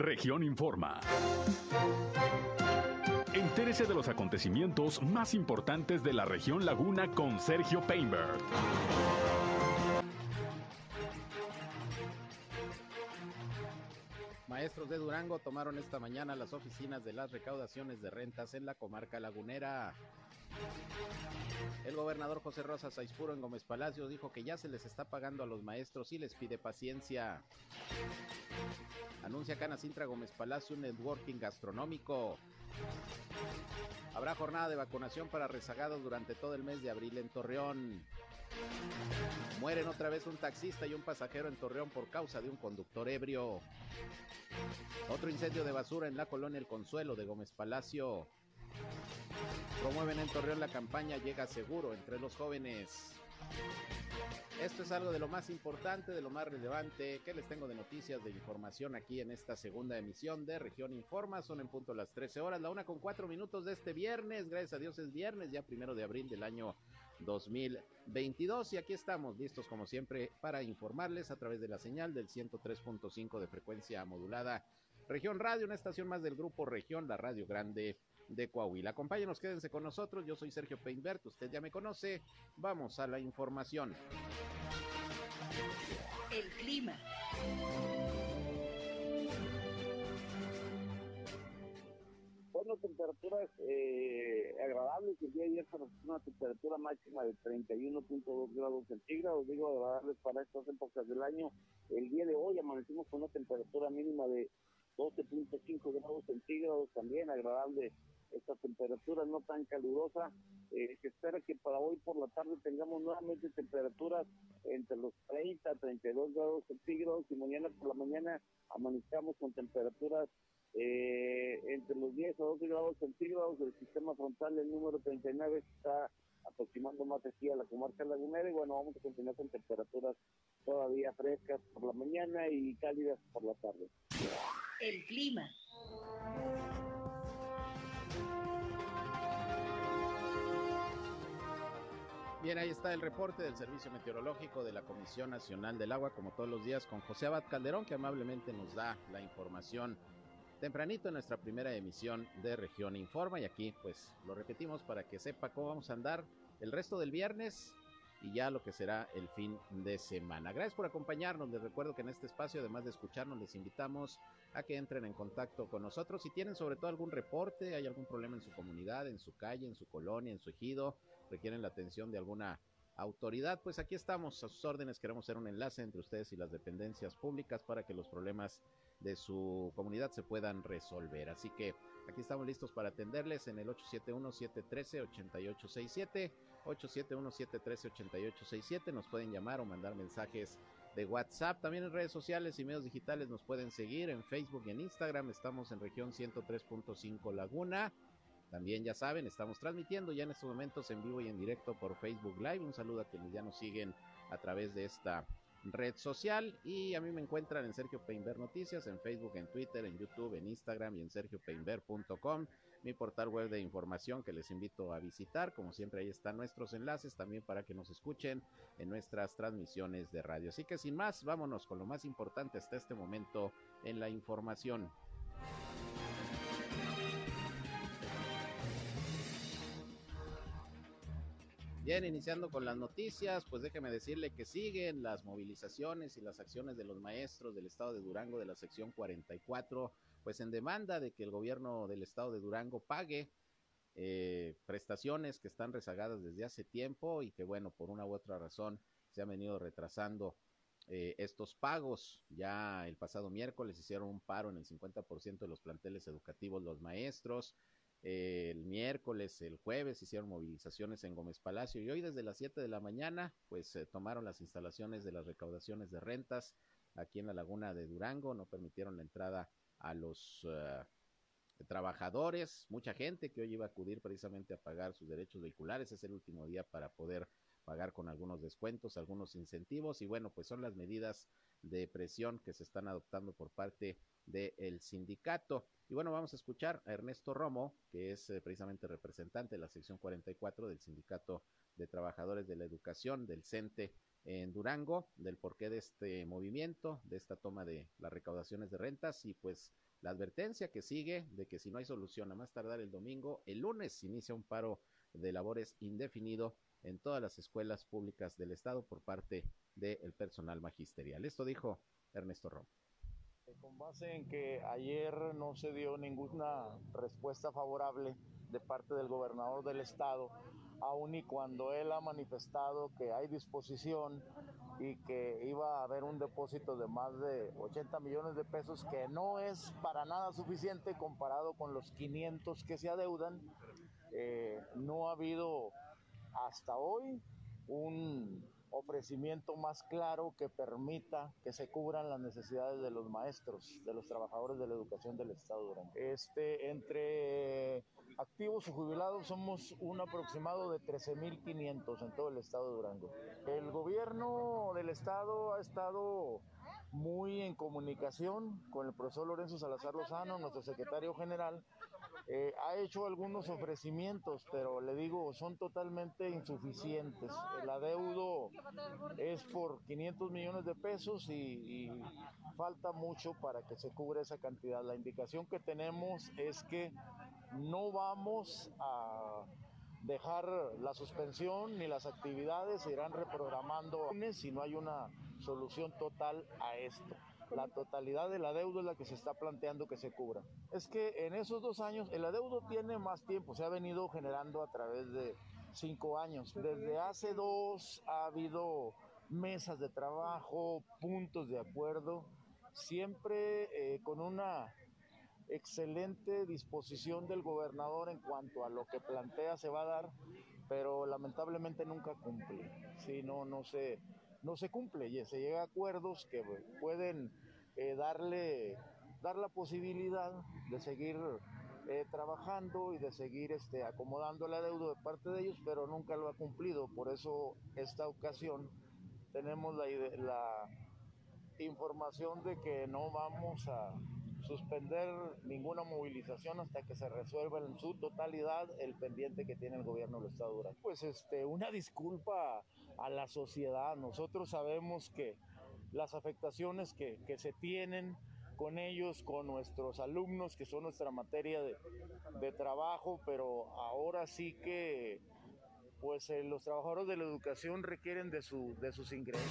Región Informa. Entérese de los acontecimientos más importantes de la región Laguna con Sergio Painberg. Maestros de Durango tomaron esta mañana las oficinas de las recaudaciones de rentas en la comarca lagunera. El gobernador José Rosa Saizpuro en Gómez Palacio dijo que ya se les está pagando a los maestros y les pide paciencia. Anuncia Cana Sintra Gómez Palacio un networking gastronómico. Habrá jornada de vacunación para rezagados durante todo el mes de abril en Torreón. Mueren otra vez un taxista y un pasajero en Torreón por causa de un conductor ebrio. Otro incendio de basura en la colonia El Consuelo de Gómez Palacio. Promueven en Torreón la campaña Llega Seguro entre los jóvenes. Esto es algo de lo más importante, de lo más relevante que les tengo de noticias, de información aquí en esta segunda emisión de Región Informa. Son en punto las 13 horas, la una con cuatro minutos de este viernes. Gracias a Dios es viernes, ya primero de abril del año 2022. Y aquí estamos listos como siempre para informarles a través de la señal del 103.5 de frecuencia modulada. Región Radio, una estación más del grupo Región, la Radio Grande de Coahuila. Acompáñenos, quédense con nosotros. Yo soy Sergio Peinbert, usted ya me conoce. Vamos a la información. El clima. Bueno, temperaturas eh, agradables. El día de ayer una temperatura máxima de 31.2 grados centígrados. Digo agradables para estas épocas del año. El día de hoy amanecimos con una temperatura mínima de 12.5 grados centígrados. También agradable esta temperatura no tan calurosa. Eh, se espera que para hoy por la tarde tengamos nuevamente temperaturas entre los 30 a 32 grados centígrados y mañana por la mañana amanezcamos con temperaturas eh, entre los 10 a 12 grados centígrados. El sistema frontal, el número 39, está aproximando más aquí a la comarca lagunera y bueno, vamos a continuar con temperaturas todavía frescas por la mañana y cálidas por la tarde. El clima. Bien, ahí está el reporte del Servicio Meteorológico de la Comisión Nacional del Agua, como todos los días, con José Abad Calderón, que amablemente nos da la información tempranito en nuestra primera emisión de Región Informa. Y aquí, pues, lo repetimos para que sepa cómo vamos a andar el resto del viernes y ya lo que será el fin de semana. Gracias por acompañarnos. Les recuerdo que en este espacio, además de escucharnos, les invitamos a que entren en contacto con nosotros. Si tienen sobre todo algún reporte, hay algún problema en su comunidad, en su calle, en su colonia, en su ejido, requieren la atención de alguna autoridad, pues aquí estamos a sus órdenes. Queremos ser un enlace entre ustedes y las dependencias públicas para que los problemas de su comunidad se puedan resolver. Así que aquí estamos listos para atenderles en el 871-713-8867. 871-713-8867. Nos pueden llamar o mandar mensajes de WhatsApp. También en redes sociales y medios digitales nos pueden seguir en Facebook y en Instagram. Estamos en región 103.5 Laguna. También ya saben, estamos transmitiendo ya en estos momentos en vivo y en directo por Facebook Live. Un saludo a quienes ya nos siguen a través de esta red social y a mí me encuentran en Sergio Peinber Noticias, en Facebook, en Twitter, en YouTube, en Instagram y en sergiopeinber.com, mi portal web de información que les invito a visitar. Como siempre ahí están nuestros enlaces también para que nos escuchen en nuestras transmisiones de radio. Así que sin más, vámonos con lo más importante hasta este momento en la información. Bien, iniciando con las noticias, pues déjeme decirle que siguen las movilizaciones y las acciones de los maestros del estado de Durango de la sección 44, pues en demanda de que el gobierno del estado de Durango pague eh, prestaciones que están rezagadas desde hace tiempo y que bueno, por una u otra razón se han venido retrasando eh, estos pagos. Ya el pasado miércoles hicieron un paro en el 50% de los planteles educativos los maestros el miércoles, el jueves hicieron movilizaciones en Gómez Palacio y hoy desde las 7 de la mañana pues tomaron las instalaciones de las recaudaciones de rentas aquí en la laguna de Durango, no permitieron la entrada a los uh, trabajadores, mucha gente que hoy iba a acudir precisamente a pagar sus derechos vehiculares, es el último día para poder pagar con algunos descuentos, algunos incentivos y bueno, pues son las medidas de presión que se están adoptando por parte del sindicato. Y bueno, vamos a escuchar a Ernesto Romo, que es eh, precisamente representante de la sección 44 del Sindicato de Trabajadores de la Educación del CENTE en Durango, del porqué de este movimiento, de esta toma de las recaudaciones de rentas y pues la advertencia que sigue de que si no hay solución a más tardar el domingo, el lunes inicia un paro de labores indefinido en todas las escuelas públicas del Estado por parte del personal magisterial. Esto dijo Ernesto Rom. Con base en que ayer no se dio ninguna respuesta favorable de parte del gobernador del estado, aun y cuando él ha manifestado que hay disposición y que iba a haber un depósito de más de 80 millones de pesos, que no es para nada suficiente comparado con los 500 que se adeudan, eh, no ha habido hasta hoy un ofrecimiento más claro que permita que se cubran las necesidades de los maestros, de los trabajadores de la educación del Estado durante. Este, entre activos y jubilados somos un aproximado de 13.500 en todo el Estado de Durango. El gobierno del Estado ha estado muy en comunicación con el profesor Lorenzo Salazar Lozano, nuestro secretario general, eh, ha hecho algunos ofrecimientos, pero le digo, son totalmente insuficientes. El adeudo es por 500 millones de pesos y, y falta mucho para que se cubra esa cantidad. La indicación que tenemos es que no vamos a dejar la suspensión ni las actividades, se irán reprogramando si no hay una solución total a esto la totalidad del adeudo es la que se está planteando que se cubra. Es que en esos dos años el adeudo tiene más tiempo, se ha venido generando a través de cinco años. Desde hace dos ha habido mesas de trabajo, puntos de acuerdo, siempre eh, con una excelente disposición del gobernador en cuanto a lo que plantea se va a dar, pero lamentablemente nunca cumple. Si no, no se no se cumple y se llega a acuerdos que pueden eh, darle dar la posibilidad de seguir eh, trabajando y de seguir este, acomodando la deuda de parte de ellos, pero nunca lo ha cumplido. Por eso esta ocasión tenemos la, la información de que no vamos a suspender ninguna movilización hasta que se resuelva en su totalidad el pendiente que tiene el gobierno del Estado Durán. Pues este, una disculpa a la sociedad. Nosotros sabemos que las afectaciones que, que se tienen con ellos, con nuestros alumnos, que son nuestra materia de, de trabajo, pero ahora sí que pues eh, los trabajadores de la educación requieren de, su, de sus ingresos.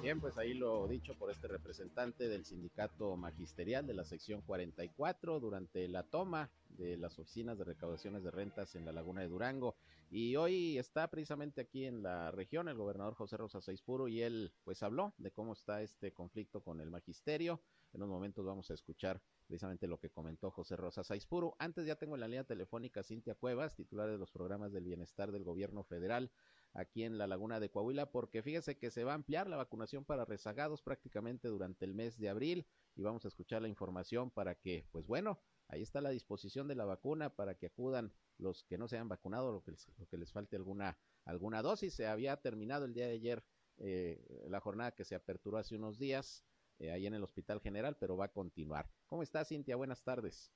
Bien, pues ahí lo dicho por este representante del sindicato magisterial de la sección 44 durante la toma de las oficinas de recaudaciones de rentas en la laguna de Durango. Y hoy está precisamente aquí en la región el gobernador José Rosa Saizpuro y él pues habló de cómo está este conflicto con el magisterio. En unos momentos vamos a escuchar precisamente lo que comentó José Rosa Saizpuro. Antes ya tengo en la línea telefónica Cintia Cuevas, titular de los programas del bienestar del gobierno federal aquí en la laguna de Coahuila, porque fíjese que se va a ampliar la vacunación para rezagados prácticamente durante el mes de abril y vamos a escuchar la información para que, pues bueno, ahí está la disposición de la vacuna para que acudan los que no se han vacunado, lo que les, falte alguna, alguna dosis. Se había terminado el día de ayer eh, la jornada que se aperturó hace unos días eh, ahí en el Hospital General, pero va a continuar. ¿Cómo estás, Cintia? Buenas tardes.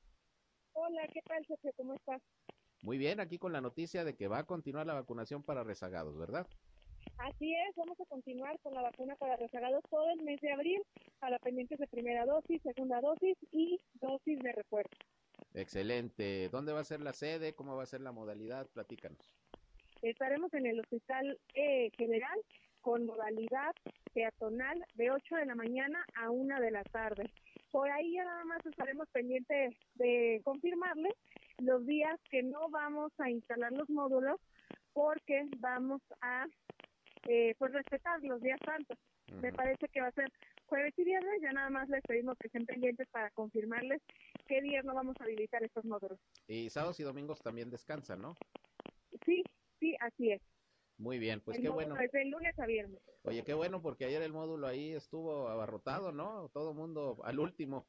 Hola, ¿qué tal, Sergio? ¿Cómo estás? Muy bien, aquí con la noticia de que va a continuar la vacunación para rezagados, ¿verdad? Así es, vamos a continuar con la vacuna para rezagados todo el mes de abril, a la pendiente de primera dosis, segunda dosis y dosis de refuerzo. Excelente. ¿Dónde va a ser la sede? ¿Cómo va a ser la modalidad? Platícanos. Estaremos en el Hospital eh, General con modalidad peatonal de 8 de la mañana a 1 de la tarde. Por ahí ya nada más estaremos pendientes de confirmarle los días que no vamos a instalar los módulos porque vamos a eh, pues respetar los días santos. Me parece que va a ser jueves y viernes, ya nada más les pedimos que estén pendientes para confirmarles qué días no vamos a habilitar estos módulos. Y sábados y domingos también descansan, ¿no? Sí, sí, así es. Muy bien, pues qué bueno. Es de lunes a viernes. Oye, qué bueno, porque ayer el módulo ahí estuvo abarrotado, ¿no? Todo mundo al último.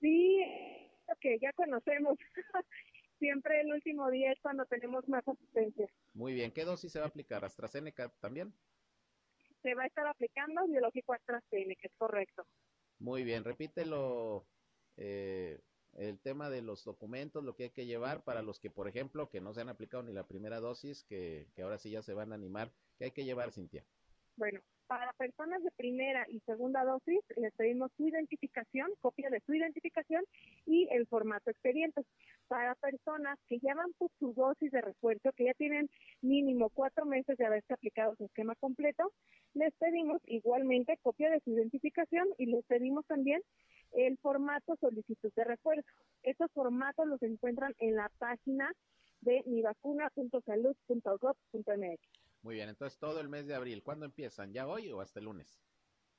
Sí, que ya conocemos. Siempre el último día es cuando tenemos más asistencia. Muy bien, ¿qué dosis se va a aplicar? ¿AstraZeneca también? Se va a estar aplicando biológico AstraZeneca, es correcto. Muy bien, repítelo. Eh, el tema de los documentos, lo que hay que llevar para los que, por ejemplo, que no se han aplicado ni la primera dosis, que, que ahora sí ya se van a animar. ¿Qué hay que llevar, Cintia? Bueno, Para personas de primera y segunda dosis, les pedimos su identificación, copia de su identificación y el formato expediente. Para personas que ya van por su dosis de refuerzo, que ya tienen mínimo cuatro meses de haberse aplicado su esquema completo, les pedimos igualmente copia de su identificación y les pedimos también el formato solicitud de refuerzo. Estos formatos los encuentran en la página de mivacuna.salud.gov.mx. Muy bien, entonces todo el mes de abril, ¿cuándo empiezan? ¿Ya hoy o hasta el lunes?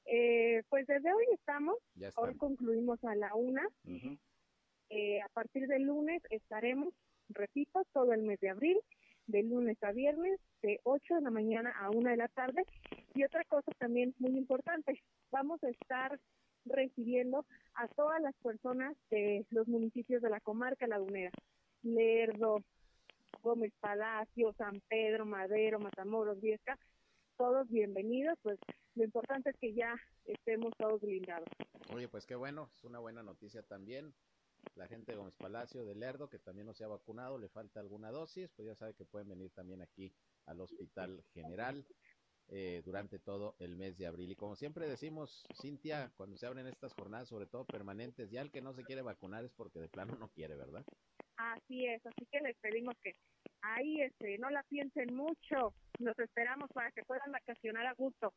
Eh, pues desde hoy estamos, Ya hoy concluimos a la una. Ujú. Eh, a partir del lunes estaremos, repito, todo el mes de abril, de lunes a viernes, de 8 de la mañana a 1 de la tarde. Y otra cosa también muy importante, vamos a estar recibiendo a todas las personas de los municipios de la comarca lagunera, Lerdo, Gómez Palacio, San Pedro, Madero, Matamoros, Viesca, todos bienvenidos, pues lo importante es que ya estemos todos blindados. Oye, pues qué bueno, es una buena noticia también. La gente de Gómez Palacio, de Lerdo, que también no se ha vacunado, le falta alguna dosis, pues ya sabe que pueden venir también aquí al Hospital General eh, durante todo el mes de abril. Y como siempre decimos, Cintia, cuando se abren estas jornadas, sobre todo permanentes, ya el que no se quiere vacunar es porque de plano no quiere, ¿verdad? Así es, así que les pedimos que ahí este, no la piensen mucho, los esperamos para que puedan vacacionar a gusto.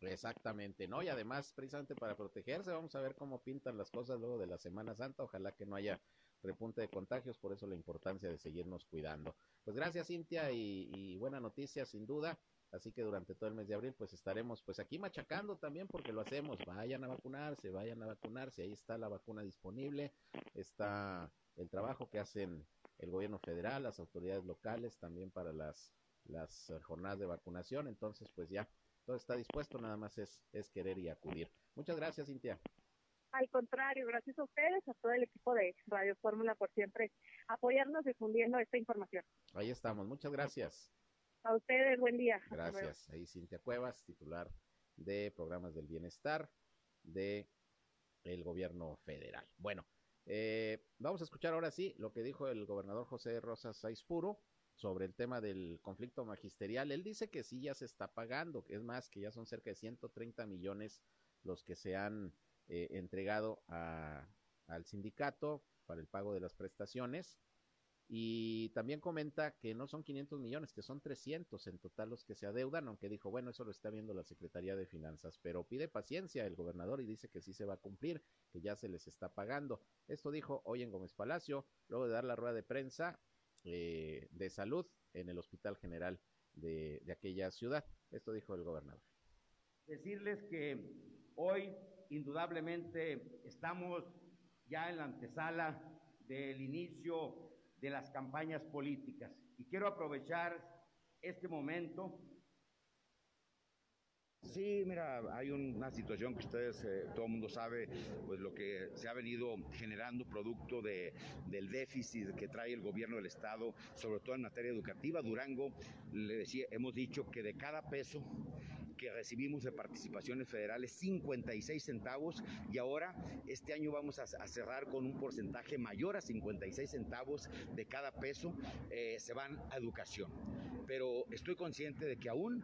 Exactamente, ¿no? Y además, precisamente para protegerse, vamos a ver cómo pintan las cosas luego de la Semana Santa. Ojalá que no haya repunte de contagios, por eso la importancia de seguirnos cuidando. Pues gracias, Cintia, y, y buena noticia, sin duda. Así que durante todo el mes de abril, pues estaremos pues aquí machacando también porque lo hacemos. Vayan a vacunarse, vayan a vacunarse. Ahí está la vacuna disponible, está el trabajo que hacen el gobierno federal, las autoridades locales también para las, las eh, jornadas de vacunación. Entonces, pues ya todo está dispuesto, nada más es, es querer y acudir. Muchas gracias, Cintia. Al contrario, gracias a ustedes, a todo el equipo de Radio Fórmula por siempre apoyarnos difundiendo esta información. Ahí estamos, muchas gracias. A ustedes, buen día. Gracias. Ahí Cintia Cuevas, titular de programas del bienestar de el gobierno federal. Bueno, eh, vamos a escuchar ahora sí lo que dijo el gobernador José Rosas Saizpuro sobre el tema del conflicto magisterial. Él dice que sí ya se está pagando, es más, que ya son cerca de 130 millones los que se han eh, entregado a, al sindicato para el pago de las prestaciones. Y también comenta que no son 500 millones, que son 300 en total los que se adeudan, aunque dijo, bueno, eso lo está viendo la Secretaría de Finanzas, pero pide paciencia el gobernador y dice que sí se va a cumplir, que ya se les está pagando. Esto dijo hoy en Gómez Palacio, luego de dar la rueda de prensa eh, de salud en el Hospital General de, de aquella ciudad. Esto dijo el gobernador. Decirles que hoy indudablemente estamos ya en la antesala del inicio de las campañas políticas. Y quiero aprovechar este momento Sí, mira, hay un- una situación que ustedes, eh, todo el mundo sabe, pues lo que se ha venido generando producto de, del déficit que trae el gobierno del Estado, sobre todo en materia educativa. Durango, le decía, hemos dicho que de cada peso que recibimos de participaciones federales, 56 centavos, y ahora este año vamos a, cerrar con un porcentaje mayor a 56 centavos de cada peso, eh, se van a educación. Pero estoy consciente de que aún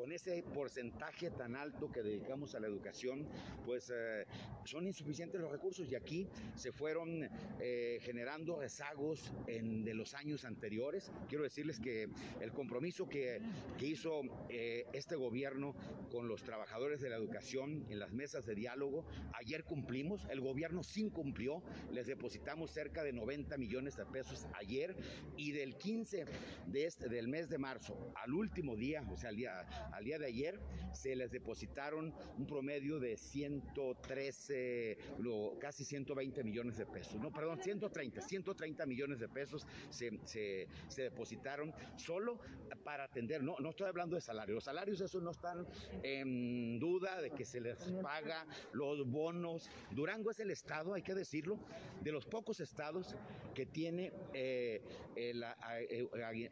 con ese porcentaje tan alto que dedicamos a la educación, pues eh, son insuficientes los recursos y aquí se fueron eh, generando rezagos en, de los años anteriores. Quiero decirles que el compromiso que, hizo eh, este gobierno con los trabajadores de la educación en las mesas de diálogo, ayer cumplimos, el gobierno sí cumplió, les depositamos cerca de 90 millones de pesos ayer y del 15 de este, del mes de marzo al último día, o sea, al día, al día de ayer, se les depositaron un promedio de 113, lo, casi 120 millones de pesos. No, perdón, 130, 130 millones de pesos se, se, se depositaron solo para atender, no, no estoy hablando de salarios, los salarios esos no están en duda de que se les paga los bonos. Durango es el estado, hay que decirlo, de los pocos estados que tiene eh, el,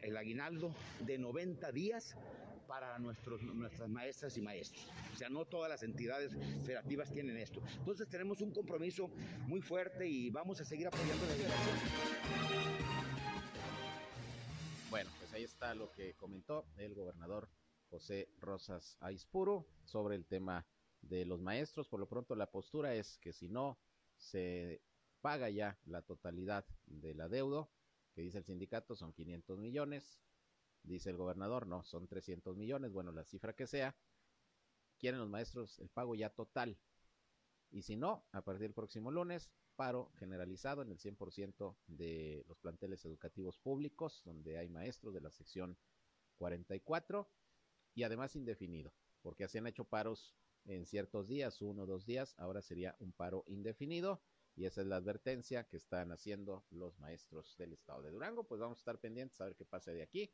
el aguinaldo de 90 días para nuestros, nuestras maestras y maestros. O sea, no todas las entidades federativas tienen esto. Entonces tenemos un compromiso muy fuerte y vamos a seguir apoyando la educación. Bueno, pues ahí está lo que comentó el gobernador José Rosas Aispuro sobre el tema de los maestros. Por lo pronto la postura es que si no se paga ya la totalidad del adeudo, que dice el sindicato son 500 millones, dice el gobernador, no, son 300 millones, bueno, la cifra que sea, quieren los maestros el pago ya total. Y si no, a partir del próximo lunes, paro generalizado en el 100% de los planteles educativos públicos, donde hay maestros de la sección 44 y además indefinido, porque se han hecho paros en ciertos días, uno o dos días, ahora sería un paro indefinido y esa es la advertencia que están haciendo los maestros del estado de Durango. Pues vamos a estar pendientes a ver qué pasa de aquí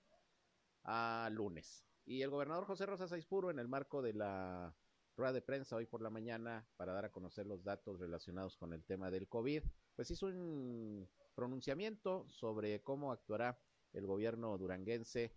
a lunes. Y el gobernador José Rosa Saizpuro, en el marco de la rueda de prensa hoy por la mañana para dar a conocer los datos relacionados con el tema del COVID, pues hizo un pronunciamiento sobre cómo actuará el gobierno duranguense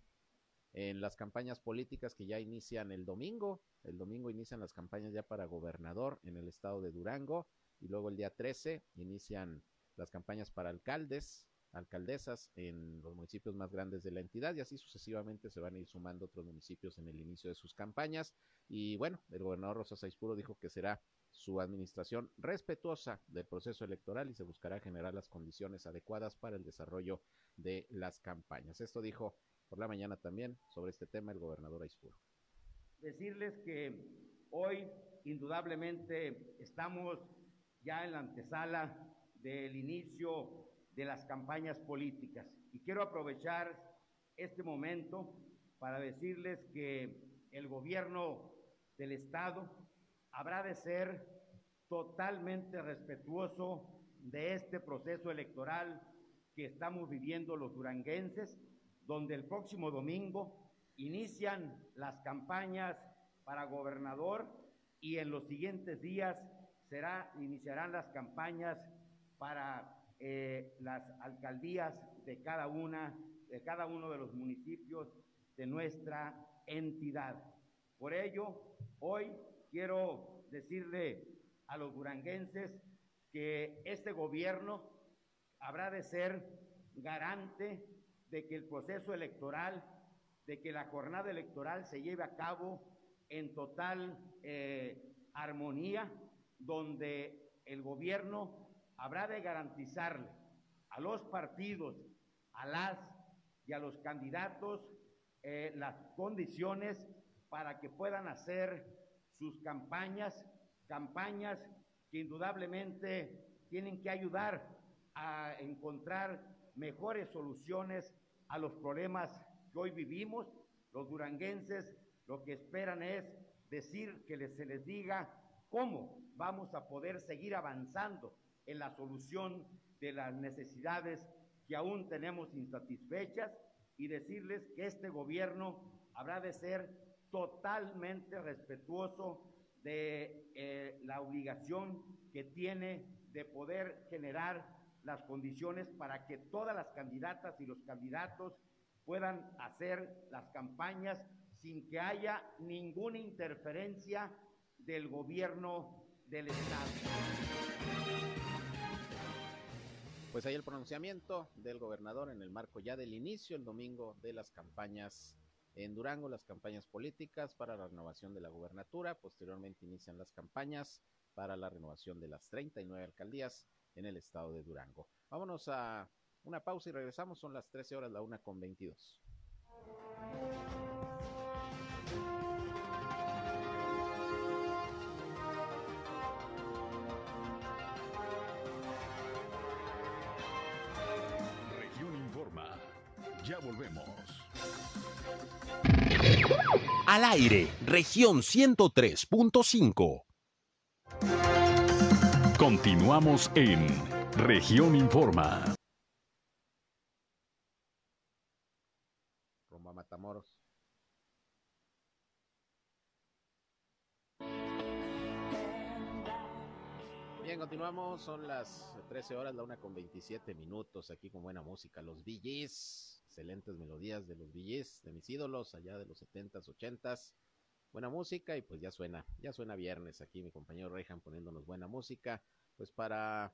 en las campañas políticas que ya inician el domingo. El domingo inician las campañas ya para gobernador en el estado de Durango y luego el día 13 inician las campañas para alcaldes, alcaldesas en los municipios más grandes de la entidad y así sucesivamente se van a ir sumando otros municipios en el inicio de sus campañas. Y bueno, el gobernador Rosa Saizpuro dijo que será su administración respetuosa del proceso electoral y se buscará generar las condiciones adecuadas para el desarrollo de las campañas. Esto dijo por la mañana también sobre este tema el gobernador Aispuro. Decirles que hoy indudablemente estamos ya en la antesala del inicio de las campañas políticas. Y quiero aprovechar este momento para decirles que el gobierno del Estado habrá de ser totalmente respetuoso de este proceso electoral que estamos viviendo los duranguenses donde el próximo domingo inician las campañas para gobernador y en los siguientes días será, iniciarán las campañas para eh, las alcaldías de cada una, de cada uno de los municipios de nuestra entidad. Por ello, hoy quiero decirle a los duranguenses que este gobierno habrá de ser garante de que el proceso electoral, de que la jornada electoral se lleve a cabo en total eh, armonía, donde el gobierno habrá de garantizarle a los partidos, a las y a los candidatos eh, las condiciones para que puedan hacer sus campañas, campañas que indudablemente tienen que ayudar a encontrar mejores soluciones a los problemas que hoy vivimos. Los duranguenses lo que esperan es decir que se les diga cómo vamos a poder seguir avanzando en la solución de las necesidades que aún tenemos insatisfechas y decirles que este gobierno habrá de ser totalmente respetuoso de eh, la obligación que tiene de poder generar las condiciones para que todas las candidatas y los candidatos puedan hacer las campañas sin que haya ninguna interferencia del gobierno del Estado. Pues ahí el pronunciamiento del gobernador en el marco ya del inicio el domingo de las campañas en Durango, las campañas políticas para la renovación de la gubernatura. Posteriormente inician las campañas para la renovación de las 39 alcaldías en el estado de Durango. Vámonos a una pausa y regresamos. Son las 13 horas, la una con 22. Ya volvemos. Al aire, región 103.5. Continuamos en Región Informa. Rumbo a Matamoros. Bien, continuamos. Son las 13 horas, la una con 27 minutos. Aquí con buena música. Los VGs. Excelentes melodías de los VGs, de mis ídolos, allá de los 70s, 80s buena música y pues ya suena, ya suena viernes aquí mi compañero Rejan poniéndonos buena música, pues para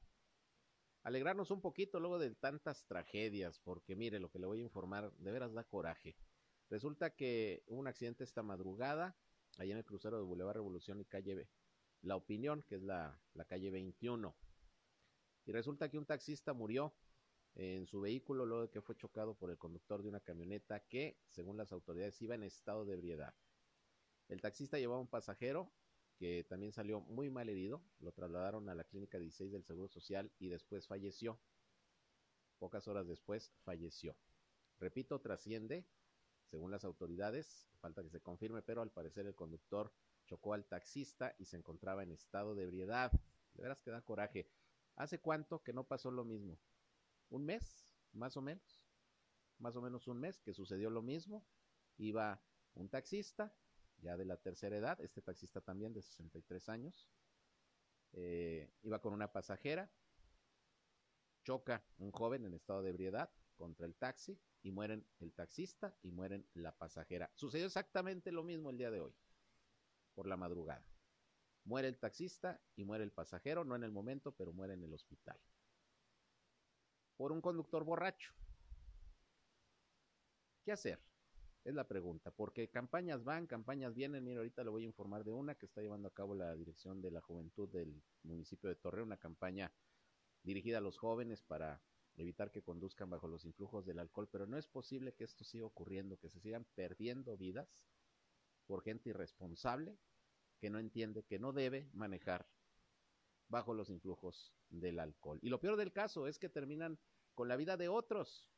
alegrarnos un poquito luego de tantas tragedias, porque mire, lo que le voy a informar de veras da coraje. Resulta que hubo un accidente esta madrugada, allá en el crucero de Boulevard Revolución y calle B. La Opinión, que es la, la calle 21. Y resulta que un taxista murió en su vehículo luego de que fue chocado por el conductor de una camioneta que, según las autoridades, iba en estado de ebriedad. El taxista llevaba un pasajero que también salió muy mal herido, lo trasladaron a la clínica 16 del Seguro Social y después falleció. Pocas horas después falleció. Repito, trasciende, según las autoridades, falta que se confirme, pero al parecer el conductor chocó al taxista y se encontraba en estado de ebriedad. De veras que da coraje. ¿Hace cuánto que no pasó lo mismo? ¿Un mes? Más o menos. Más o menos un mes que sucedió lo mismo. Iba un taxista, ya de la tercera edad, este taxista también de 63 años, eh, iba con una pasajera, choca un joven en estado de ebriedad contra el taxi y mueren el taxista y mueren la pasajera. Sucedió exactamente lo mismo el día de hoy, por la madrugada. Muere el taxista y muere el pasajero, no en el momento, pero muere en el hospital. Por un conductor borracho. ¿Qué hacer? Es la pregunta, porque campañas van, campañas vienen. Mira, ahorita le voy a informar de una que está llevando a cabo la Dirección de la Juventud del municipio de Torreón, una campaña dirigida a los jóvenes para evitar que conduzcan bajo los influjos del alcohol, pero no es posible que esto siga ocurriendo, que se sigan perdiendo vidas por gente irresponsable que no entiende que no debe manejar bajo los influjos del alcohol. Y lo peor del caso es que terminan con la vida de otros,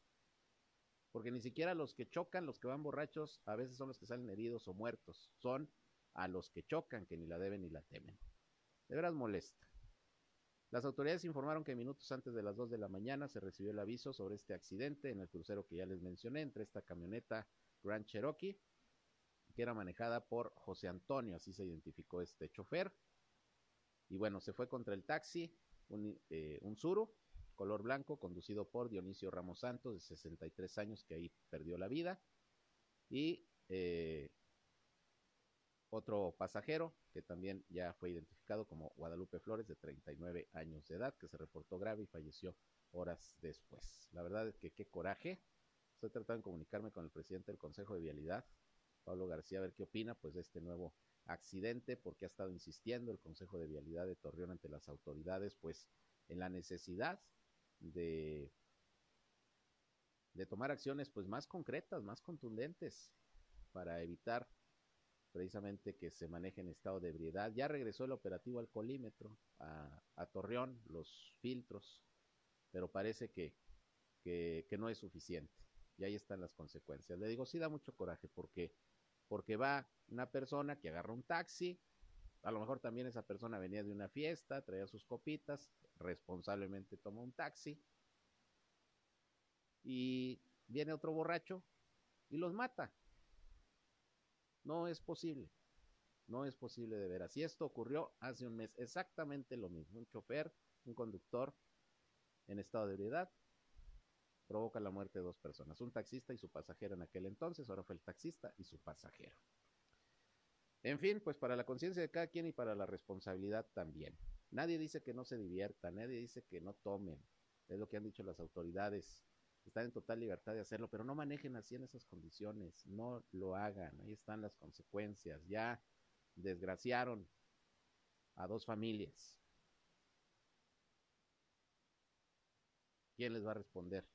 porque ni siquiera los que chocan, los que van borrachos, a veces son los que salen heridos o muertos, son a los que chocan, que ni la deben ni la temen. De veras molesta. Las autoridades informaron que minutos antes de las 2 de la mañana se recibió el aviso sobre este accidente en el crucero que ya les mencioné, entre esta camioneta Grand Cherokee, que era manejada por José Antonio, así se identificó este chofer. Y bueno, se fue contra el taxi, un, eh, un Suru, color blanco, conducido por Dionisio Ramos Santos, de 63 años, que ahí perdió la vida. Y eh, otro pasajero, que también ya fue identificado como Guadalupe Flores, de 39 años de edad, que se reportó grave y falleció horas después. La verdad es que qué coraje. Estoy tratando de comunicarme con el presidente del Consejo de Vialidad, Pablo García, a ver qué opina pues de este nuevo accidente, porque ha estado insistiendo el Consejo de Vialidad de Torreón ante las autoridades, pues en la necesidad de, de tomar acciones pues más concretas, más contundentes para evitar precisamente que se maneje en estado de ebriedad. Ya regresó el operativo alcoholímetro a, a Torreón, los filtros, pero parece que, que, que, no es suficiente. Y ahí están las consecuencias. Le digo, sí da mucho coraje porque, porque va una persona que agarra un taxi, a lo mejor también esa persona venía de una fiesta, traía sus copitas, responsablemente toma un taxi y viene otro borracho y los mata. No es posible. No es posible de veras. Y esto ocurrió hace un mes, exactamente lo mismo. Un chofer, un conductor en estado de ebriedad provoca la muerte de dos personas, un taxista y su pasajero en aquel entonces, ahora fue el taxista y su pasajero. En fin, pues para la conciencia de cada quien y para la responsabilidad también. Nadie dice que no se divierta, nadie dice que no tomen, es lo que han dicho las autoridades. Están en total libertad de hacerlo, pero no manejen así en esas condiciones, no lo hagan, ahí están las consecuencias. Ya desgraciaron a dos familias. ¿Quién les va a responder?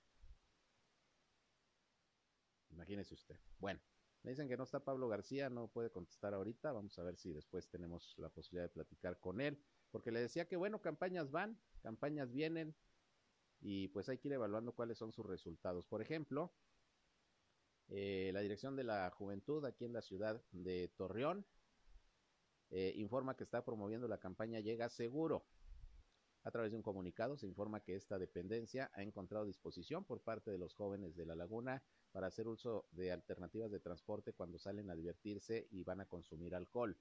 Imagínese usted. Bueno, me dicen que no está Pablo García, no puede contestar ahorita. Vamos a ver si después tenemos la posibilidad de platicar con él. Porque le decía que, bueno, campañas van, campañas vienen, y pues hay que ir evaluando cuáles son sus resultados. Por ejemplo, eh, la Dirección de la Juventud aquí en la ciudad de Torreón eh, informa que está promoviendo la campaña Llega Seguro. A través de un comunicado se informa que esta dependencia ha encontrado disposición por parte de los jóvenes de la laguna para hacer uso de alternativas de transporte cuando salen a divertirse y van a consumir alcohol.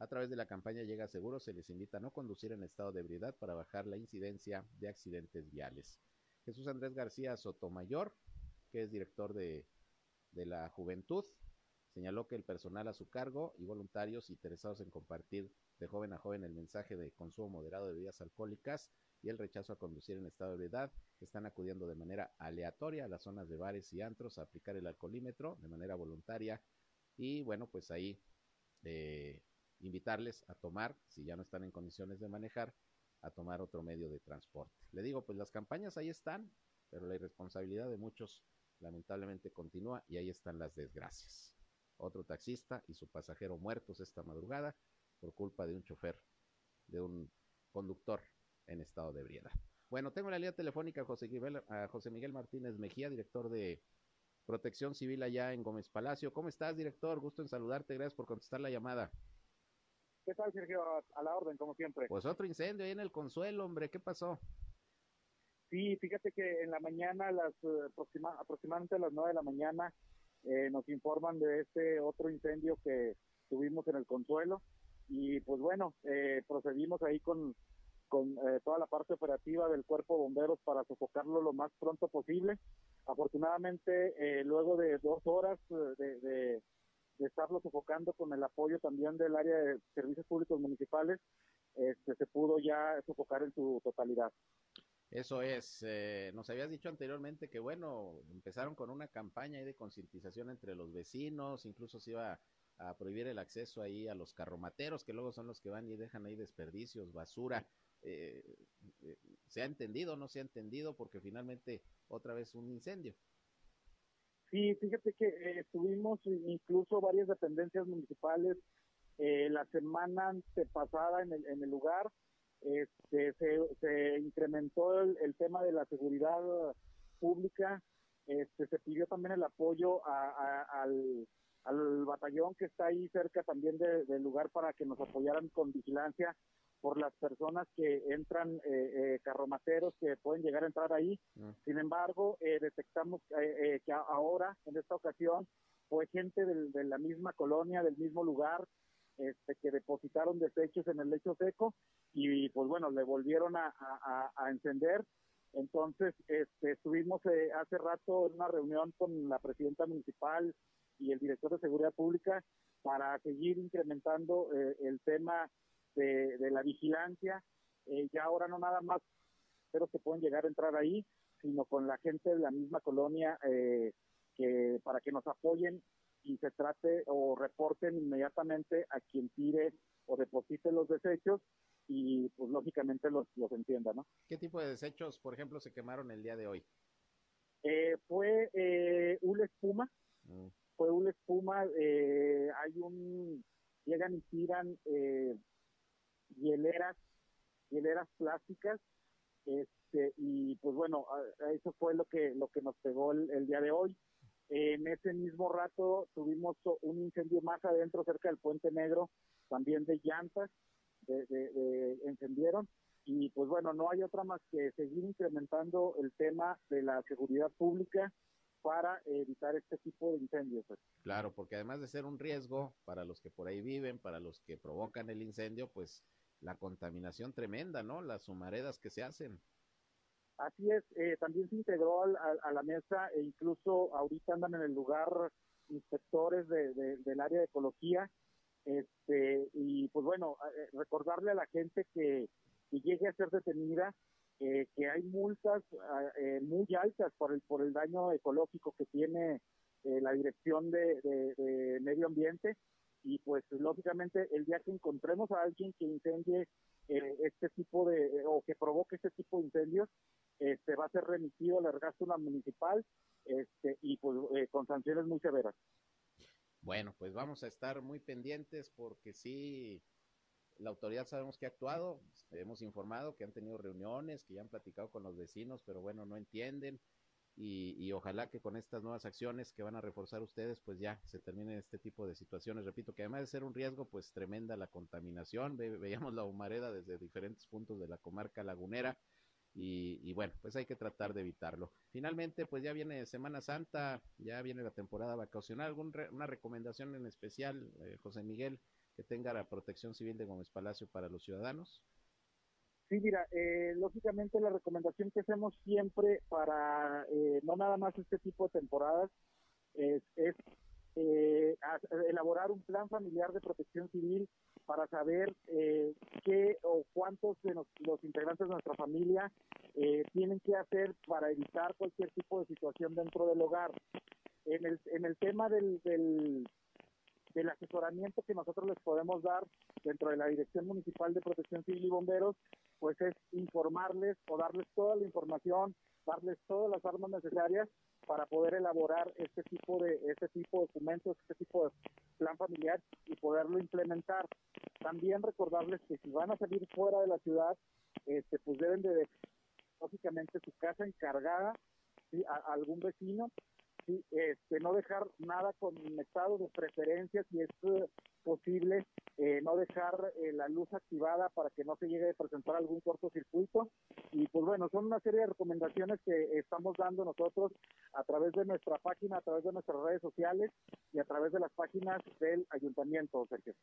A través de la campaña Llega Seguro se les invita a no conducir en estado de ebriedad para bajar la incidencia de accidentes viales. Jesús Andrés García Sotomayor, que es director de, de la Juventud, señaló que el personal a su cargo y voluntarios interesados en compartir de joven a joven el mensaje de consumo moderado de bebidas alcohólicas y el rechazo a conducir en estado de ebriedad. Están acudiendo de manera aleatoria a las zonas de bares y antros a aplicar el alcoholímetro de manera voluntaria. Y bueno, pues ahí eh, invitarles a tomar, si ya no están en condiciones de manejar, a tomar otro medio de transporte. Le digo, pues las campañas ahí están, pero la irresponsabilidad de muchos lamentablemente continúa y ahí están las desgracias. Otro taxista y su pasajero muertos esta madrugada por culpa de un chofer, de un conductor en estado de ebriedad. Bueno, tengo la línea telefónica a José, Miguel, a José Miguel Martínez Mejía, director de Protección Civil allá en Gómez Palacio. ¿Cómo estás, director? Gusto en saludarte. Gracias por contestar la llamada. ¿Qué tal, Sergio? A la orden, como siempre. Pues otro incendio ahí en el Consuelo, hombre. ¿Qué pasó? Sí, fíjate que en la mañana, las eh, aproximadamente a las nueve de la mañana, eh, nos informan de este otro incendio que tuvimos en el Consuelo. Y pues bueno, eh, procedimos ahí con, con toda la parte operativa del cuerpo de bomberos para sofocarlo lo más pronto posible. Afortunadamente, luego de dos horas de, de, estarlo sofocando con el apoyo también del área de servicios públicos municipales, este, se pudo ya sofocar en su totalidad. Eso es, eh, nos habías dicho anteriormente que bueno, empezaron con una campaña de concientización entre los vecinos, incluso se iba a prohibir el acceso ahí a los carromateros, que luego son los que van y dejan ahí desperdicios, basura. Eh, eh, ¿Se ha entendido o no se ha entendido? Porque finalmente otra vez un incendio. Sí, fíjate que tuvimos incluso varias dependencias municipales la semana antepasada en el, en el lugar este, se, incrementó el, tema de la seguridad pública, este, se pidió también el apoyo al, batallón que está ahí cerca también del lugar para que nos apoyaran con vigilancia por las personas que entran, eh, eh, carromateros que pueden llegar a entrar ahí. Ah. Sin embargo, eh, detectamos que ahora, en esta ocasión, fue gente de la misma colonia, del mismo lugar, este, que depositaron desechos en el lecho seco y pues bueno, le volvieron a, encender. Entonces, este, estuvimos eh, hace rato en una reunión con la presidenta municipal y el director de seguridad pública para seguir incrementando eh, el tema de, la vigilancia. Eh, ya ahora no nada más, pero que pueden llegar a entrar ahí, sino con la gente de la misma colonia que para que nos apoyen y se trate o reporten inmediatamente a quien tire o deposite los desechos y pues lógicamente los, los entienda, ¿no? ¿Qué tipo de desechos, por ejemplo, se quemaron el día de hoy? Eh, fue eh, una espuma, mm. Fue una espuma, eh, hay un, llegan y tiran eh, hieleras, hieleras plásticas, este, y pues bueno, eso fue lo que, lo que nos pegó el día de hoy. En ese mismo rato tuvimos un incendio más adentro, cerca del Puente Negro, también de llantas, de, encendieron. Y pues bueno, no hay otra más que seguir incrementando el tema de la seguridad pública para evitar este tipo de incendios. Pues. Claro, porque además de ser un riesgo para los que por ahí viven, para los que provocan el incendio, pues la contaminación tremenda, ¿no? Las humaredas que se hacen. Así es, eh, también se integró a, la mesa e incluso ahorita andan en el lugar inspectores del área de ecología. Este, y pues bueno, eh, recordarle a la gente que, llegue a ser detenida, eh, que hay multas muy altas por el, por el daño ecológico que tiene la Dirección de Medio Ambiente. Y pues lógicamente el día que encontremos a alguien que incendie eh, este tipo de o que provoque este tipo de incendios este va a ser remitido al una municipal este y pues eh, con sanciones muy severas. Bueno pues vamos a estar muy pendientes porque sí la autoridad sabemos que ha actuado hemos informado que han tenido reuniones que ya han platicado con los vecinos pero bueno no entienden y, ojalá que con estas nuevas acciones que van a reforzar ustedes, pues ya se terminen este tipo de situaciones. Repito que además de ser un riesgo, pues tremenda la contaminación. veíamos la humareda desde diferentes puntos de la comarca lagunera. Y, bueno, pues hay que tratar de evitarlo. Finalmente, pues ya viene Semana Santa, ya viene la temporada vacacional. ¿Alguna recomendación en especial, eh, José Miguel, que tenga la protección civil de Gómez Palacio para los ciudadanos? Sí, mira, eh, lógicamente la recomendación que hacemos siempre para eh, no nada más este tipo de temporadas es, eh, elaborar un plan familiar de protección civil para saber eh, qué o cuántos de los integrantes de nuestra familia eh, tienen que hacer para evitar cualquier tipo de situación dentro del hogar. En el, en el tema del, del, del asesoramiento que nosotros les podemos dar dentro de la Dirección Municipal de Protección Civil y Bomberos, pues es informarles o darles toda la información, darles todas las armas necesarias para poder elaborar este tipo de este tipo de documentos, este tipo de plan familiar y poderlo implementar. También recordarles que si van a salir fuera de la ciudad, este, pues deben de básicamente su casa encargada a, algún vecino este, no dejar nada conectado de preferencias si es eh, posible eh, no dejar eh, la luz activada para que no se llegue a presentar algún cortocircuito. Y pues bueno, son una serie de recomendaciones que estamos dando nosotros a través de nuestra página, a través de nuestras redes sociales y a través de las páginas del ayuntamiento, Sergio.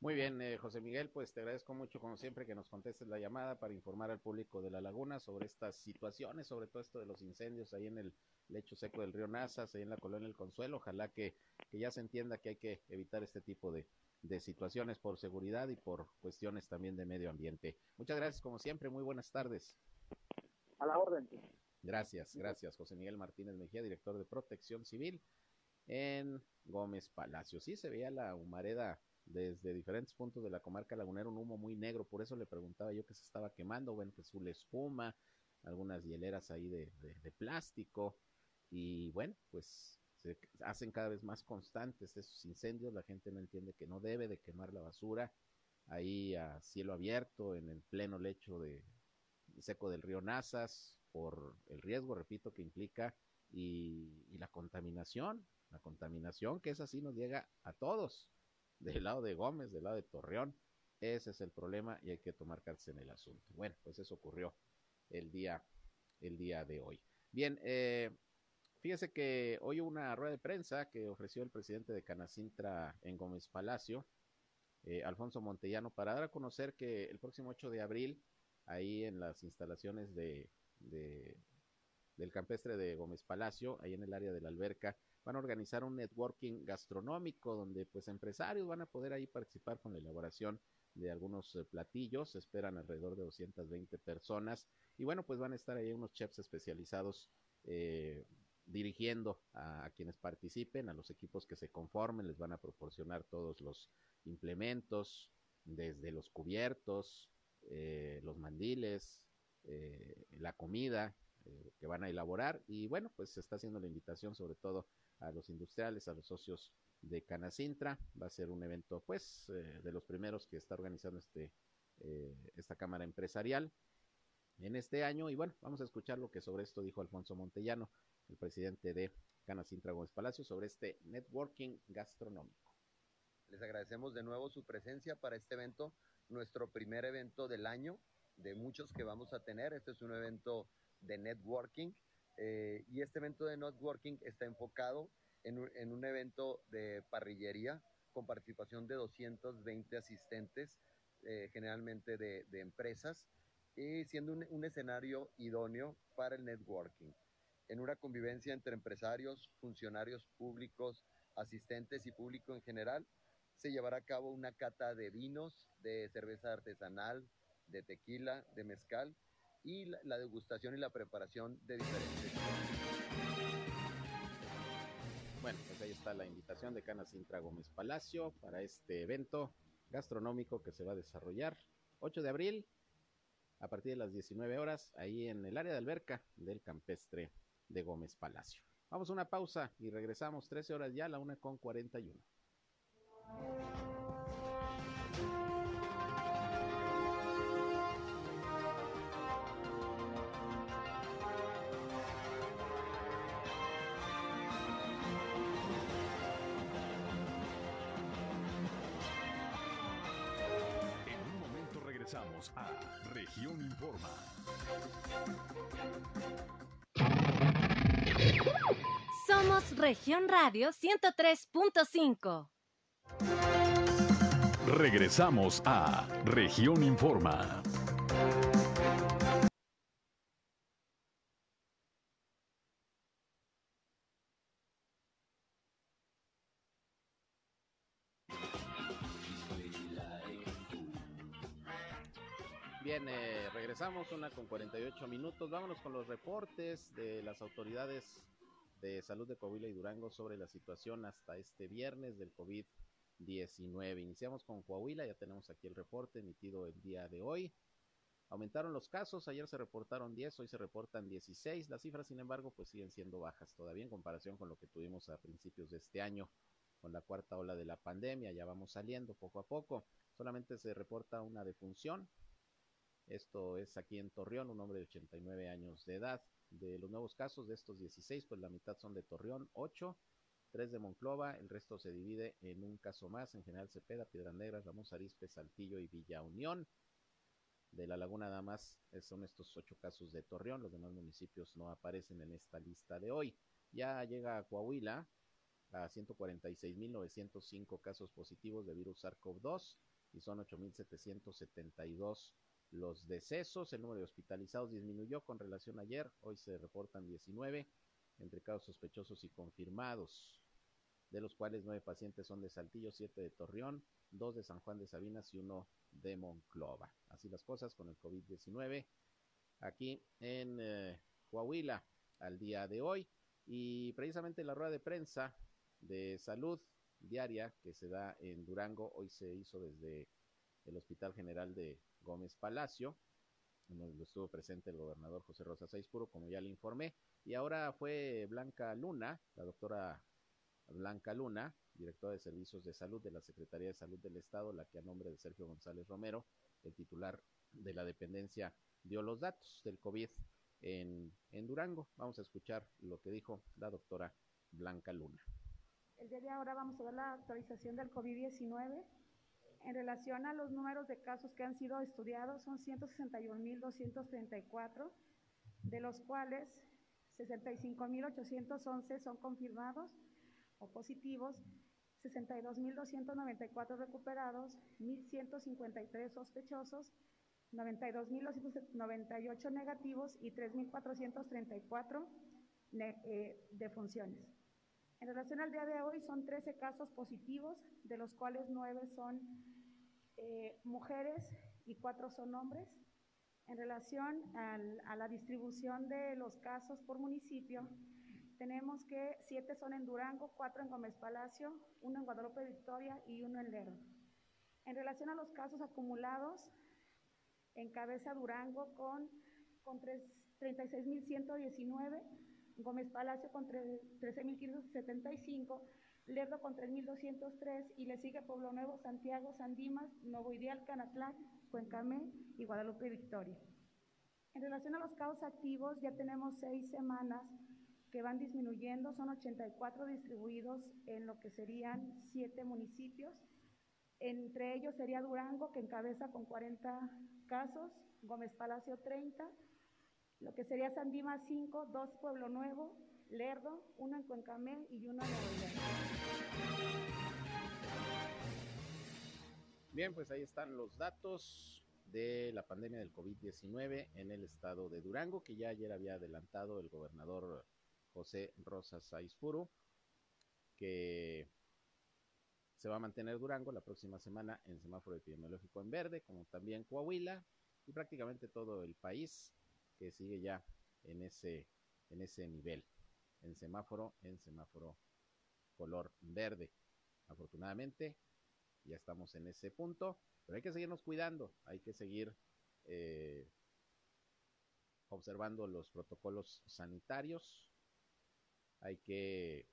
Muy bien, eh, José Miguel, pues te agradezco mucho, como siempre, que nos contestes la llamada para informar al público de La Laguna sobre estas situaciones, sobre todo esto de los incendios ahí en el lecho seco del río Nazas, ahí en la colonia El Consuelo. Ojalá que, que ya se entienda que hay que evitar este tipo de, de situaciones por seguridad y por cuestiones también de medio ambiente. Muchas gracias, como siempre, muy buenas tardes. A la orden. Gracias, gracias, José Miguel Martínez Mejía, director de Protección Civil en Gómez Palacio. Sí, se veía la humareda desde diferentes puntos de la comarca lagunera, un humo muy negro, por eso le preguntaba yo que se estaba quemando, bueno, pues la espuma, algunas hieleras ahí de, de plástico, y bueno, pues se hacen cada vez más constantes esos incendios, la gente no entiende que no debe de quemar la basura ahí a cielo abierto, en el pleno lecho de seco del río Nazas, por el riesgo, repito, que implica y, y la contaminación, la contaminación que es así nos llega a todos, del lado de Gómez, del lado de Torreón, ese es el problema y hay que tomar cartas en el asunto. Bueno, pues eso ocurrió el día, el día de hoy. Bien, eh, Fíjese que hoy una rueda de prensa que ofreció el presidente de Canacintra en Gómez Palacio, eh, Alfonso Montellano, para dar a conocer que el próximo 8 de abril, ahí en las instalaciones de, del campestre de Gómez Palacio, ahí en el área de la alberca, van a organizar un networking gastronómico donde pues empresarios van a poder ahí participar con la elaboración de algunos eh, platillos, esperan alrededor de 220 personas y bueno pues van a estar ahí unos chefs especializados eh, dirigiendo a, quienes participen, a los equipos que se conformen, les van a proporcionar todos los implementos, desde los cubiertos, eh, los mandiles, eh, la comida eh, que van a elaborar. Y bueno, pues se está haciendo la invitación sobre todo a los industriales, a los socios de Canacintra, va a ser un evento pues de los primeros que está organizando este esta cámara empresarial en este año. Y bueno, vamos a escuchar lo que sobre esto dijo Alfonso Montellano el presidente de Canacintra Gómez Palacio, sobre este networking gastronómico. Les agradecemos de nuevo su presencia para este evento, nuestro primer evento del año, de muchos que vamos a tener. Este es un evento de networking eh, y este evento de networking está enfocado en un, en un evento de parrillería con participación de 220 asistentes, eh, generalmente de, empresas, y siendo un escenario idóneo para el networking en una convivencia entre empresarios, funcionarios públicos, asistentes y público en general, se llevará a cabo una cata de vinos, de cerveza artesanal, de tequila, de mezcal y la, degustación y la preparación de diferentes. Bueno, pues ahí está la invitación de Cana Sintra Gómez Palacio para este evento gastronómico que se va a desarrollar 8 de abril a partir de las 19 horas ahí en el área de alberca del campestre de Gómez Palacio. Vamos a una pausa y regresamos 13 horas ya, a la una con 41. En un momento regresamos a Región Informa. Región Radio 103.5. Regresamos a Región Informa. Bien, eh, regresamos una con 48 minutos. Vámonos con los reportes de las autoridades de salud de Coahuila y Durango sobre la situación hasta este viernes del COVID-19. Iniciamos con Coahuila, ya tenemos aquí el reporte emitido el día de hoy. Aumentaron los casos, ayer se reportaron 10, hoy se reportan 16. Las cifras, sin embargo, pues siguen siendo bajas todavía en comparación con lo que tuvimos a principios de este año con la cuarta ola de la pandemia. Ya vamos saliendo poco a poco. Solamente se reporta una defunción, esto es aquí en Torreón, un hombre de 89 años de edad. De los nuevos casos, de estos 16, pues la mitad son de Torreón, 8, 3 de Monclova, el resto se divide en un caso más, en General Cepeda, Piedras Negras, Ramos Arispe, Saltillo y Villa Unión. De la Laguna nada más eh, son estos ocho casos de Torreón, los demás municipios no aparecen en esta lista de hoy. Ya llega a Coahuila a 146.905 casos positivos de virus SARS-CoV-2 y son 8.772 los decesos, el número de hospitalizados disminuyó con relación a ayer, hoy se reportan 19 entre casos sospechosos y confirmados, de los cuales nueve pacientes son de Saltillo, siete de Torreón, dos de San Juan de Sabinas y uno de Monclova. Así las cosas con el COVID-19 aquí en eh, Coahuila al día de hoy y precisamente la rueda de prensa de salud diaria que se da en Durango hoy se hizo desde el Hospital General de Gómez Palacio, donde estuvo presente el gobernador José Rosa Saizpuro, como ya le informé, y ahora fue Blanca Luna, la doctora Blanca Luna, directora de Servicios de Salud de la Secretaría de Salud del Estado, la que a nombre de Sergio González Romero, el titular de la dependencia, dio los datos del COVID en, en Durango. Vamos a escuchar lo que dijo la doctora Blanca Luna. El día de ahora vamos a ver la actualización del COVID-19 en relación a los números de casos que han sido estudiados, son 161.234, de los cuales 65.811 son confirmados o positivos, 62.294 recuperados, 1.153 sospechosos, 92.298 negativos y 3.434 eh, defunciones. En relación al día de hoy son 13 casos positivos, de los cuales 9 son eh, mujeres y 4 son hombres. En relación a la distribución de los casos por municipio, tenemos que 7 son en Durango, 4 en Gómez Palacio, 1 en Guadalupe Victoria y 1 en Lerdo. En relación a los casos acumulados, encabeza Durango con, con 36.119 Gómez Palacio con 13.575, Lerdo con 3.203 y le sigue Pueblo Nuevo, Santiago, Sandimas, Nuevo Ideal, Canatlán, Cuencamé y Guadalupe Victoria. En relación a los casos activos, ya tenemos seis semanas que van disminuyendo, son 84 distribuidos en lo que serían siete municipios. Entre ellos sería Durango, que encabeza con 40 casos, Gómez Palacio 30, lo que sería Sandima 5, 2 Pueblo Nuevo, Lerdo, uno en Cuencamé y uno en Nuevo Bien, pues ahí están los datos de la pandemia del COVID-19 en el estado de Durango, que ya ayer había adelantado el gobernador José Rosas Saizpuro, que se va a mantener Durango la próxima semana en semáforo epidemiológico en verde, como también Coahuila y prácticamente todo el país que sigue ya en ese, en ese nivel, en semáforo, en semáforo color verde. Afortunadamente, ya estamos en ese punto, pero hay que seguirnos cuidando, hay que seguir eh, observando los protocolos sanitarios, hay que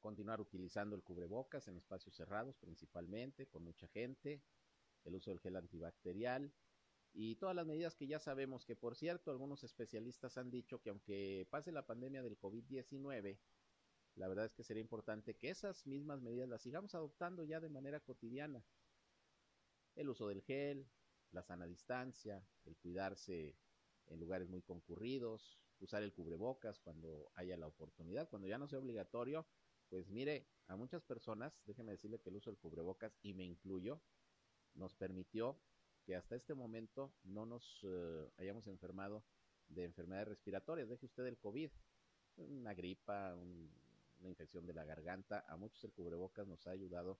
continuar utilizando el cubrebocas en espacios cerrados principalmente, con mucha gente, el uso del gel antibacterial, y todas las medidas que ya sabemos, que por cierto algunos especialistas han dicho que aunque pase la pandemia del COVID-19, la verdad es que sería importante que esas mismas medidas las sigamos adoptando ya de manera cotidiana. El uso del gel, la sana distancia, el cuidarse en lugares muy concurridos, usar el cubrebocas cuando haya la oportunidad, cuando ya no sea obligatorio, pues mire, a muchas personas, déjeme decirle que el uso del cubrebocas, y me incluyo, nos permitió que hasta este momento no nos uh, hayamos enfermado de enfermedades respiratorias. Deje usted el COVID, una gripa, un, una infección de la garganta. A muchos el cubrebocas nos ha ayudado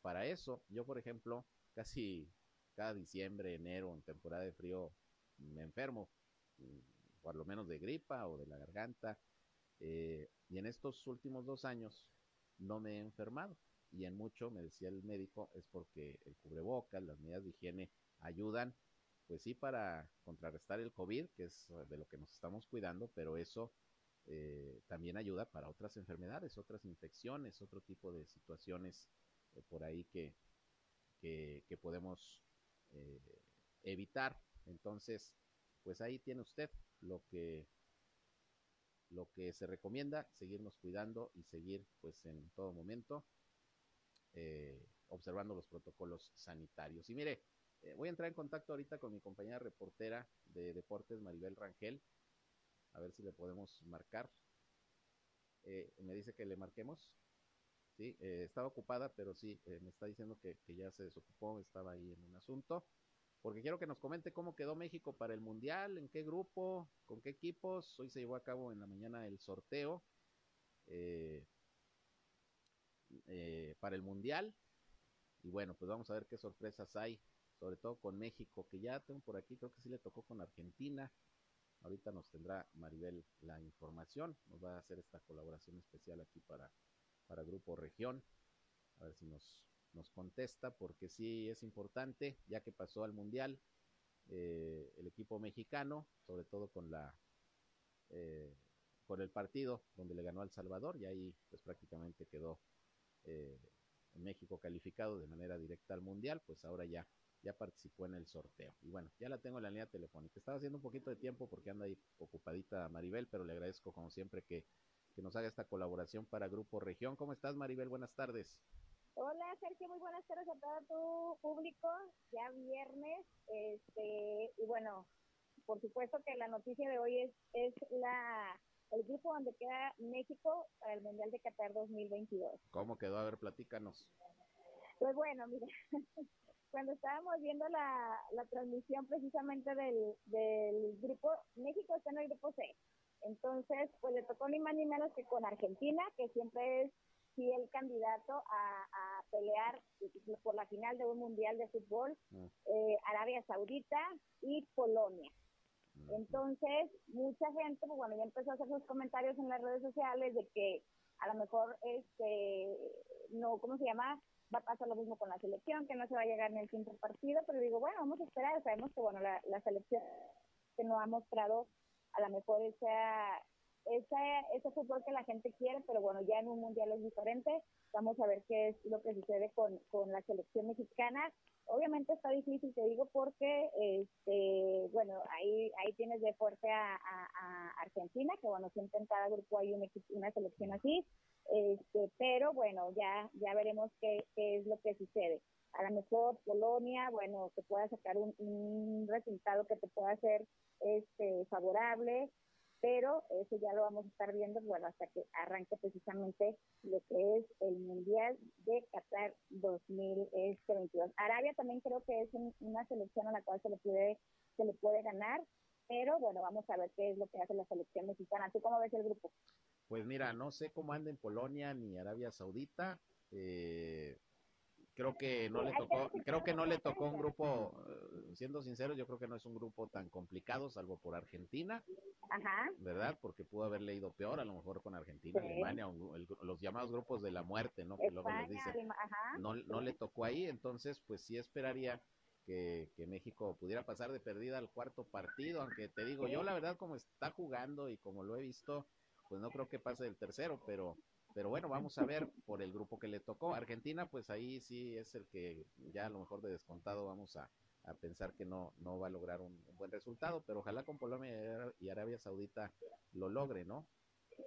para eso. Yo, por ejemplo, casi cada diciembre, enero, en temporada de frío, me enfermo, mm, por lo menos de gripa o de la garganta. Eh, y en estos últimos dos años no me he enfermado. Y en mucho, me decía el médico, es porque el cubrebocas, las medidas de higiene ayudan, pues sí, para contrarrestar el COVID, que es de lo que nos estamos cuidando, pero eso eh, también ayuda para otras enfermedades, otras infecciones, otro tipo de situaciones eh, por ahí que, que, podemos eh, evitar. Entonces, pues ahí tiene usted lo que lo que se recomienda, seguirnos cuidando y seguir pues en todo momento observando los protocolos sanitarios. Y mire, voy a entrar en contacto ahorita con mi compañera reportera de deportes, Maribel Rangel, a ver si le podemos marcar. Eh, me dice que le marquemos. Sí, eh, estaba ocupada, pero sí, eh, me está diciendo que, ya se desocupó, estaba ahí en un asunto. Porque quiero que nos comente cómo quedó México para el Mundial, en qué grupo, con qué equipos. Hoy se llevó a cabo en la mañana el sorteo para el Mundial. Y bueno, pues vamos a ver qué sorpresas hay, sobre todo con México, que ya tengo por aquí, creo que sí le tocó con Argentina. Ahorita nos tendrá Maribel la información, nos va a hacer esta colaboración especial aquí para, para Grupo Región. A ver si nos, nos contesta, porque sí es importante, ya que pasó al Mundial eh, el equipo mexicano, sobre todo con la eh, con el partido donde le ganó al Salvador, y ahí pues prácticamente quedó eh, México calificado de manera directa al Mundial, pues ahora ya ya participó en el sorteo. Y bueno, ya la tengo en la línea telefónica. Estaba haciendo un poquito de tiempo porque anda ahí ocupadita Maribel, pero le agradezco como siempre que, nos haga esta colaboración para Grupo Región. ¿Cómo estás Maribel? Buenas tardes. Hola Sergio, muy buenas tardes a todo tu público. Ya viernes, este, y bueno, por supuesto que la noticia de hoy es, es la el grupo donde queda México para el Mundial de Qatar 2022. ¿Cómo quedó? A ver, platícanos. Pues bueno, mira, cuando estábamos viendo la, la transmisión precisamente del, del grupo, México está en el grupo C. Entonces, pues le tocó ni más ni menos que con Argentina, que siempre es sí el candidato a, a pelear por la final de un mundial de fútbol, mm. eh, Arabia Saudita y Polonia. Mm. Entonces, mucha gente, pues bueno, ya empezó a hacer sus comentarios en las redes sociales de que a lo mejor, este, no, ¿cómo se llama? Va a pasar lo mismo con la selección, que no se va a llegar en el quinto partido, pero digo, bueno, vamos a esperar, sabemos que, bueno, la, la selección que no ha mostrado a lo mejor esa, esa, ese fútbol que la gente quiere, pero bueno, ya en un mundial es diferente, vamos a ver qué es lo que sucede con, con la selección mexicana. Obviamente está difícil, te digo, porque, este, bueno, ahí, ahí tienes de fuerte a, a, Argentina, que bueno, siempre en cada grupo hay una, una selección así, este, pero bueno, ya, ya veremos qué, qué es lo que sucede. A lo mejor Polonia, bueno, que pueda sacar un, un resultado que te pueda ser este, favorable, pero eso ya lo vamos a estar viendo, bueno, hasta que arranque precisamente lo que es el Mundial de Qatar 2022. Arabia también creo que es una selección a la cual se le puede, se le puede ganar, pero bueno, vamos a ver qué es lo que hace la selección mexicana. ¿Tú cómo ves el grupo? Pues mira, no sé cómo anda en Polonia ni Arabia Saudita. Eh, creo que no le tocó, creo que no le tocó un grupo, eh, siendo sincero, yo creo que no es un grupo tan complicado, salvo por Argentina, Ajá. ¿verdad? Porque pudo haberle ido peor, a lo mejor con Argentina, Alemania, los llamados grupos de la muerte, ¿no? Que luego les dicen, no, no le tocó ahí, entonces, pues sí esperaría que, que, México pudiera pasar de perdida al cuarto partido, aunque te digo, yo la verdad como está jugando y como lo he visto, pues no creo que pase el tercero, pero pero bueno, vamos a ver por el grupo que le tocó. Argentina, pues ahí sí es el que ya a lo mejor de descontado vamos a, a pensar que no, no va a lograr un, buen resultado, pero ojalá con Polonia y Arabia Saudita lo logre, ¿no?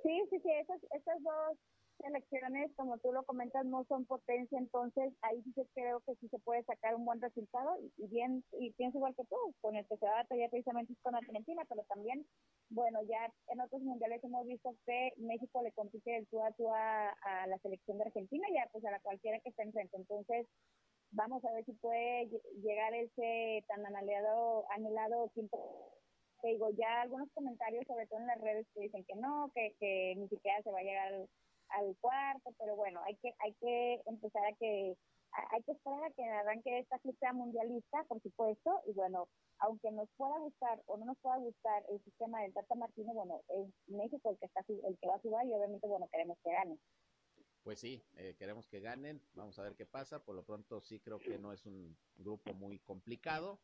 Sí, sí, sí, esas, esas dos selecciones, como tú lo comentas, no son potencia, entonces ahí sí creo que sí se puede sacar un buen resultado y bien, y pienso igual que tú, con el que se va a batallar precisamente con Argentina, pero también, bueno, ya en otros mundiales hemos visto que México le compite el tú a tú a, la selección de Argentina y a, pues a la cualquiera que esté enfrente, entonces vamos a ver si puede llegar ese tan anhelado, anhelado quinto. Te digo, ya algunos comentarios, sobre todo en las redes, que dicen que no, que, que ni siquiera se va a llegar al cuarto, pero bueno, hay que, hay que empezar a que hay que esperar a que arranque esta cita mundialista, por supuesto, y bueno, aunque nos pueda gustar o no nos pueda gustar el sistema del Tata Martino, bueno, es México el que está el que va a jugar y obviamente, bueno, queremos que gane. Pues sí, eh, queremos que ganen, vamos a ver qué pasa, por lo pronto sí creo que no es un grupo muy complicado,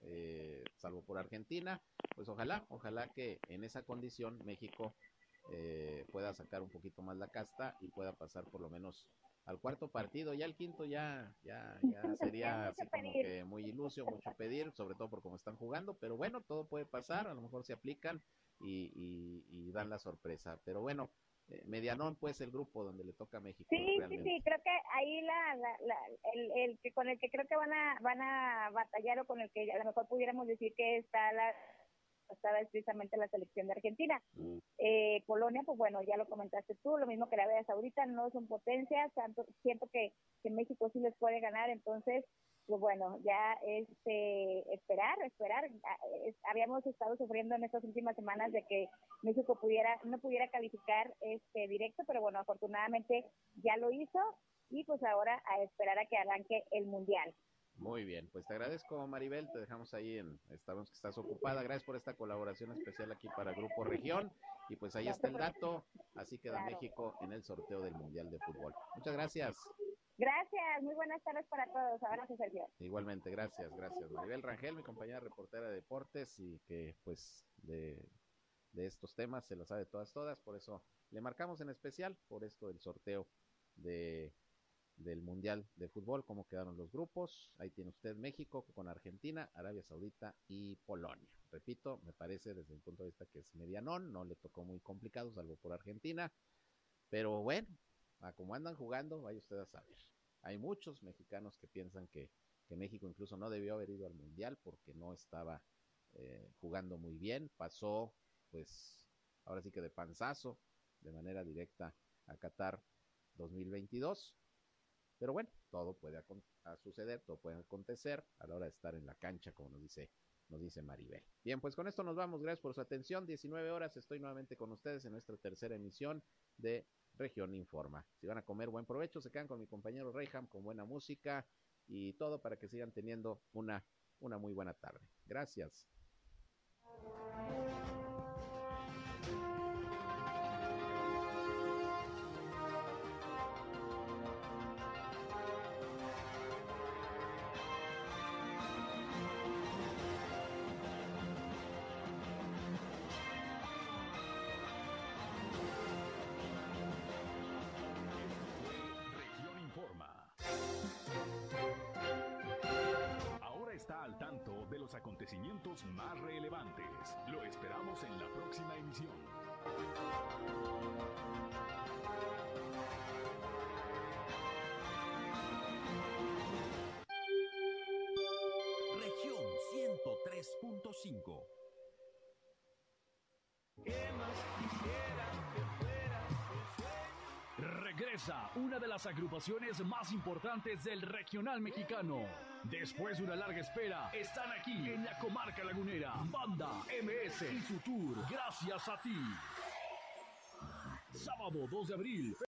eh, salvo por Argentina, pues ojalá, ojalá que en esa condición México eh, pueda sacar un poquito más la casta y pueda pasar por lo menos al cuarto partido, ya el quinto ya, ya, ya sería así como que muy ilusio, mucho pedir, sobre todo por cómo están jugando, pero bueno, todo puede pasar, a lo mejor se aplican y, y, dan la sorpresa, pero bueno, eh, Medianón pues el grupo donde le toca a México. Sí, sí, sí, creo que ahí la, la, el, el, que con el que creo que van a, van a batallar o con el que a lo mejor pudiéramos decir que está la estaba precisamente la selección de Argentina. Mm. Eh, Polonia, pues bueno, ya lo comentaste tú, lo mismo que la Arabia Saudita, no son potencias, tanto, siento que, que México sí les puede ganar, entonces, pues bueno, ya este esperar, esperar. Habíamos estado sufriendo en estas últimas semanas de que México pudiera no pudiera calificar este directo, pero bueno, afortunadamente ya lo hizo y pues ahora a esperar a que arranque el mundial. Muy bien, pues te agradezco Maribel, te dejamos ahí en, estamos que estás ocupada, gracias por esta colaboración especial aquí para Grupo Región y pues ahí está el dato, así queda México en el sorteo del Mundial de Fútbol. Muchas gracias. Gracias, muy buenas tardes para todos, abrazo Sergio. Igualmente, gracias, gracias. Maribel Rangel, mi compañera reportera de deportes y que pues de, de estos temas se lo sabe todas, todas, por eso le marcamos en especial por esto del sorteo de del Mundial de Fútbol, cómo quedaron los grupos. Ahí tiene usted México con Argentina, Arabia Saudita y Polonia. Repito, me parece desde el punto de vista que es medianón, no le tocó muy complicado, salvo por Argentina. Pero bueno, a como andan jugando, vaya usted a saber. Hay muchos mexicanos que piensan que, que México incluso no debió haber ido al Mundial porque no estaba eh, jugando muy bien. Pasó, pues, ahora sí que de panzazo, de manera directa a Qatar 2022 pero bueno, todo puede suceder, todo puede acontecer a la hora de estar en la cancha, como nos dice, nos dice Maribel. Bien, pues con esto nos vamos. Gracias por su atención. 19 horas estoy nuevamente con ustedes en nuestra tercera emisión de Región Informa. Si van a comer, buen provecho. Se quedan con mi compañero Reyham con buena música y todo para que sigan teniendo una, una muy buena tarde. Gracias. Acontecimientos más relevantes. Lo esperamos en la próxima emisión. Región 103.5 Una de las agrupaciones más importantes del regional mexicano. Después de una larga espera, están aquí en la comarca lagunera. Banda MS y su tour Gracias a ti. Sábado 2 de abril.